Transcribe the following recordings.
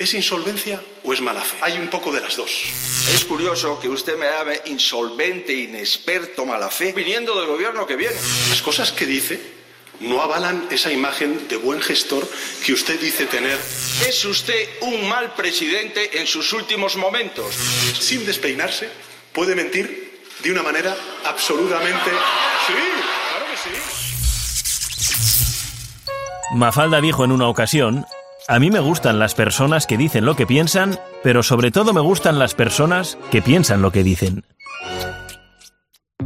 ¿Es insolvencia o es mala fe? Hay un poco de las dos. Es curioso que usted me llame insolvente, inexperto, mala fe, viniendo del gobierno que viene. Las cosas que dice no avalan esa imagen de buen gestor que usted dice tener. Es usted un mal presidente en sus últimos momentos. Sin despeinarse, puede mentir de una manera absolutamente... Sí, claro que sí. Mafalda dijo en una ocasión a mí me gustan las personas que dicen lo que piensan, pero sobre todo me gustan las personas que piensan lo que dicen.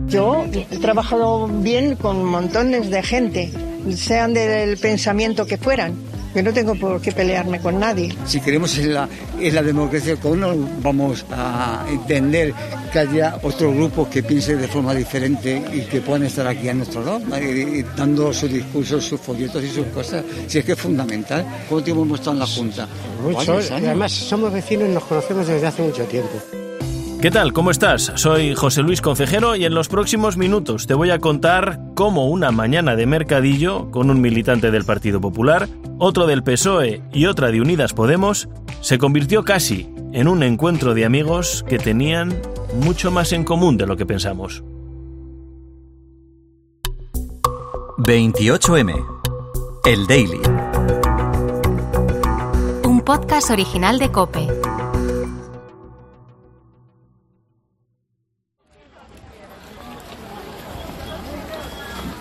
Yo he trabajado bien con montones de gente, sean del pensamiento que fueran. Yo no tengo por qué pelearme con nadie. Si queremos en la, en la democracia con uno, vamos a entender que haya otro grupo que piense de forma diferente y que puedan estar aquí a nuestro lado, dando sus discursos, sus folletos y sus cosas. Si es que es fundamental. ¿Cuánto tiempo hemos estado en la Junta? Mucho. Además, somos vecinos y nos conocemos desde hace mucho tiempo. ¿Qué tal? ¿Cómo estás? Soy José Luis Concejero y en los próximos minutos te voy a contar cómo una mañana de mercadillo con un militante del Partido Popular, otro del PSOE y otra de Unidas Podemos se convirtió casi en un encuentro de amigos que tenían mucho más en común de lo que pensamos. 28M. El Daily. Un podcast original de Cope.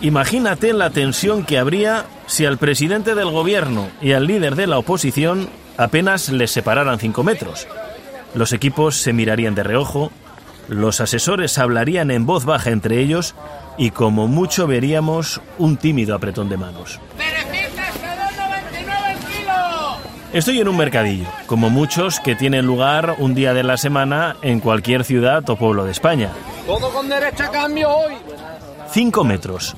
Imagínate la tensión que habría si al presidente del gobierno y al líder de la oposición apenas les separaran cinco metros. Los equipos se mirarían de reojo, los asesores hablarían en voz baja entre ellos y como mucho veríamos un tímido apretón de manos. Estoy en un mercadillo, como muchos que tienen lugar un día de la semana en cualquier ciudad o pueblo de España. Todo con derecha cambio hoy. Cinco metros,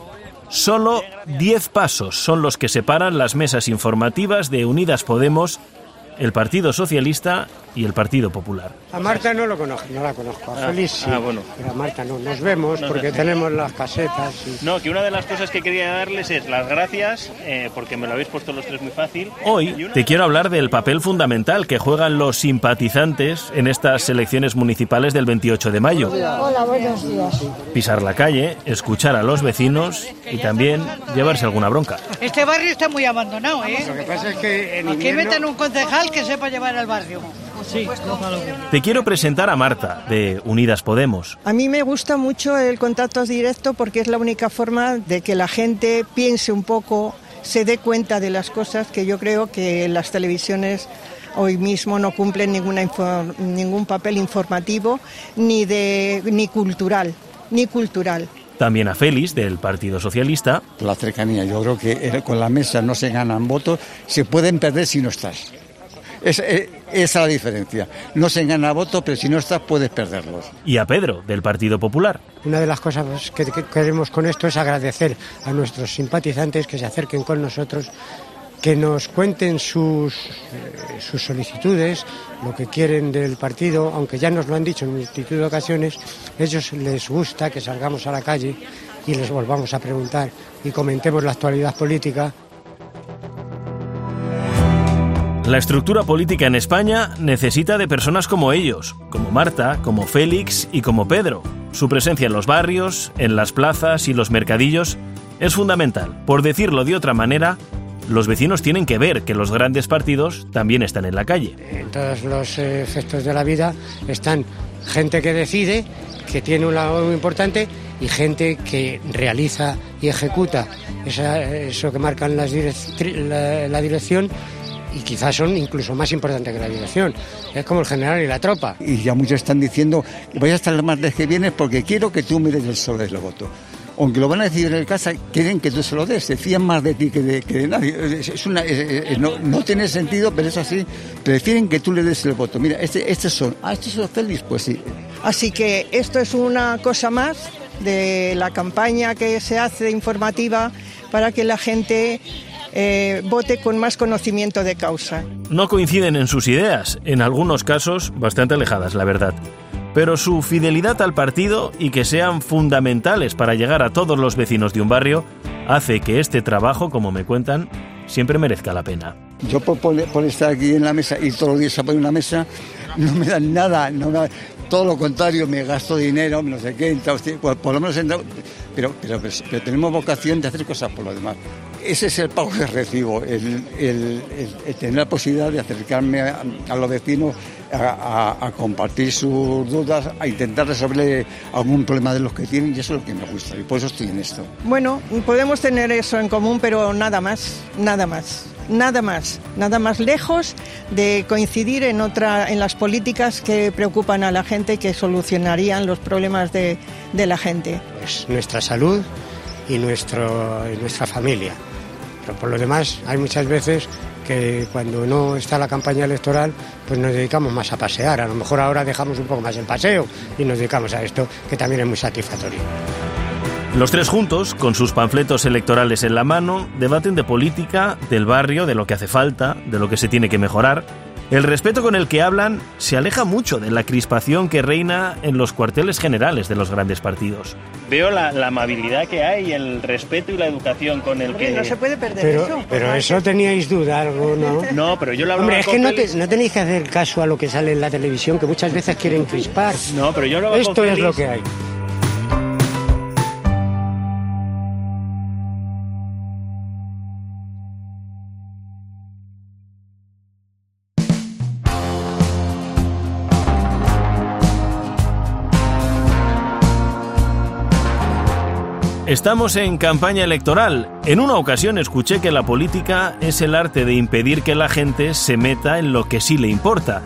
Solo 10 pasos son los que separan las mesas informativas de Unidas Podemos el Partido Socialista y el Partido Popular. A Marta no lo conozco, no la conozco. A ah, Félix sí, ah, bueno. pero a Marta no. Nos vemos porque tenemos las casetas. No, que una de las cosas que quería darles es las gracias eh, porque me lo habéis puesto los tres muy fácil. Hoy te quiero hablar del papel fundamental que juegan los simpatizantes en estas elecciones municipales del 28 de mayo. Hola, buenos días. Pisar la calle, escuchar a los vecinos y también llevarse alguna bronca. Este barrio está muy abandonado, ¿eh? Lo que pasa es que en Aquí meten un concejal que sepa llevar al barrio. Sí, Te quiero presentar a Marta, de Unidas Podemos. A mí me gusta mucho el contacto directo porque es la única forma de que la gente piense un poco, se dé cuenta de las cosas que yo creo que las televisiones hoy mismo no cumplen ninguna ningún papel informativo ni, de, ni cultural, ni cultural. También a Félix, del Partido Socialista. La cercanía, yo creo que con la mesa no se ganan votos, se pueden perder si no estás. Es, eh, esa es la diferencia. No se gana voto, pero si no estás puedes perderlos. Y a Pedro, del Partido Popular. Una de las cosas que, queremos con esto es agradecer a nuestros simpatizantes que se acerquen con nosotros que nos cuenten sus, eh, sus solicitudes, lo que quieren del partido, aunque ya nos lo han dicho en multitud de ocasiones, a ellos les gusta que salgamos a la calle y les volvamos a preguntar y comentemos la actualidad política La estructura política en España necesita de personas como ellos, como Marta, como Félix y como Pedro. Su presencia en los barrios, en las plazas y los mercadillos es fundamental. Por decirlo de otra manera, los vecinos tienen que ver que los grandes partidos también están en la calle. En todos los eh, efectos de la vida están gente que decide, que tiene un labor muy importante, y gente que realiza y ejecuta eso que marcan la dirección y quizás son incluso más importantes que la dirección. Es como el general y la tropa. Y ya muchos están diciendo, voy a estar el martes que viene porque quiero que tú me des el sobre del voto. Aunque lo van a decir en el casa, quieren que tú se lo des, se fían más de ti que de, nadie. Es una, no, tiene sentido, pero es así. Prefieren que tú le des el voto. Mira, este, estos son, ah, estos son felices, pues sí. Así que esto es una cosa más de la campaña que se hace informativa para que la gente eh, vote con más conocimiento de causa. No coinciden en sus ideas, en algunos casos bastante alejadas, la verdad. Pero su fidelidad al partido y que sean fundamentales para llegar a todos los vecinos de un barrio hace que este trabajo, como me cuentan, siempre merezca la pena. Yo por, por- por estar aquí en la mesa y todos los días a poner una mesa, no me dan nada, no me- todo lo contrario, me gasto dinero, no sé qué, entonces, por, por lo menos, entra- pero, pero, pero, pero tenemos vocación de hacer cosas por lo demás. Ese es el pago que recibo, el, el- el- el tener la posibilidad de acercarme a, a los vecinos, a, a- a compartir sus dudas, a intentar resolver algún problema de los que tienen, y eso es lo que me gusta, y por eso estoy en esto. Bueno, podemos tener eso en común, pero nada más, nada más, nada más, nada más lejos de coincidir en otra, en las políticas que preocupan a la gente y que solucionarían los problemas de, de la gente. Pues nuestra salud y, nuestro, y nuestra familia. Pero por lo demás, hay muchas veces que cuando no está la campaña electoral, pues nos dedicamos más a pasear. A lo mejor ahora dejamos un poco más el paseo y nos dedicamos a esto, que también es muy satisfactorio. Los tres juntos, con sus panfletos electorales en la mano, debaten de política, del barrio, de lo que hace falta, de lo que se tiene que mejorar. El respeto con el que hablan se aleja mucho de la crispación que reina en los cuarteles generales de los grandes partidos. Veo la, la amabilidad que hay, el respeto y la educación con el Hombre, que... no se puede perder Pero, eso. pero eso teníais duda algo, ¿no? No, pero yo lo hablaba Hombre, es con que no, te- no tenéis que hacer caso a lo que sale en la televisión, que muchas veces quieren crispar. No, pero yo hablaba con Esto es lo que hay. Estamos en campaña electoral. En una ocasión escuché que la política es el arte de impedir que la gente se meta en lo que sí le importa.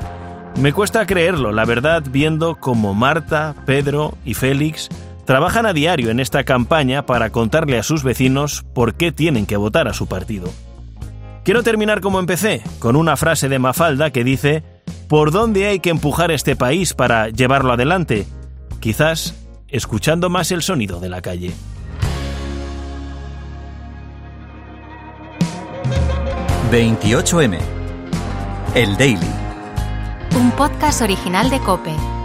Me cuesta creerlo, la verdad, viendo cómo Marta, Pedro y Félix trabajan a diario en esta campaña para contarle a sus vecinos por qué tienen que votar a su partido. Quiero terminar como empecé, con una frase de Mafalda que dice, ¿por dónde hay que empujar este país para llevarlo adelante? Quizás escuchando más el sonido de la calle. ...28M... El Daily. Un podcast original de Cope.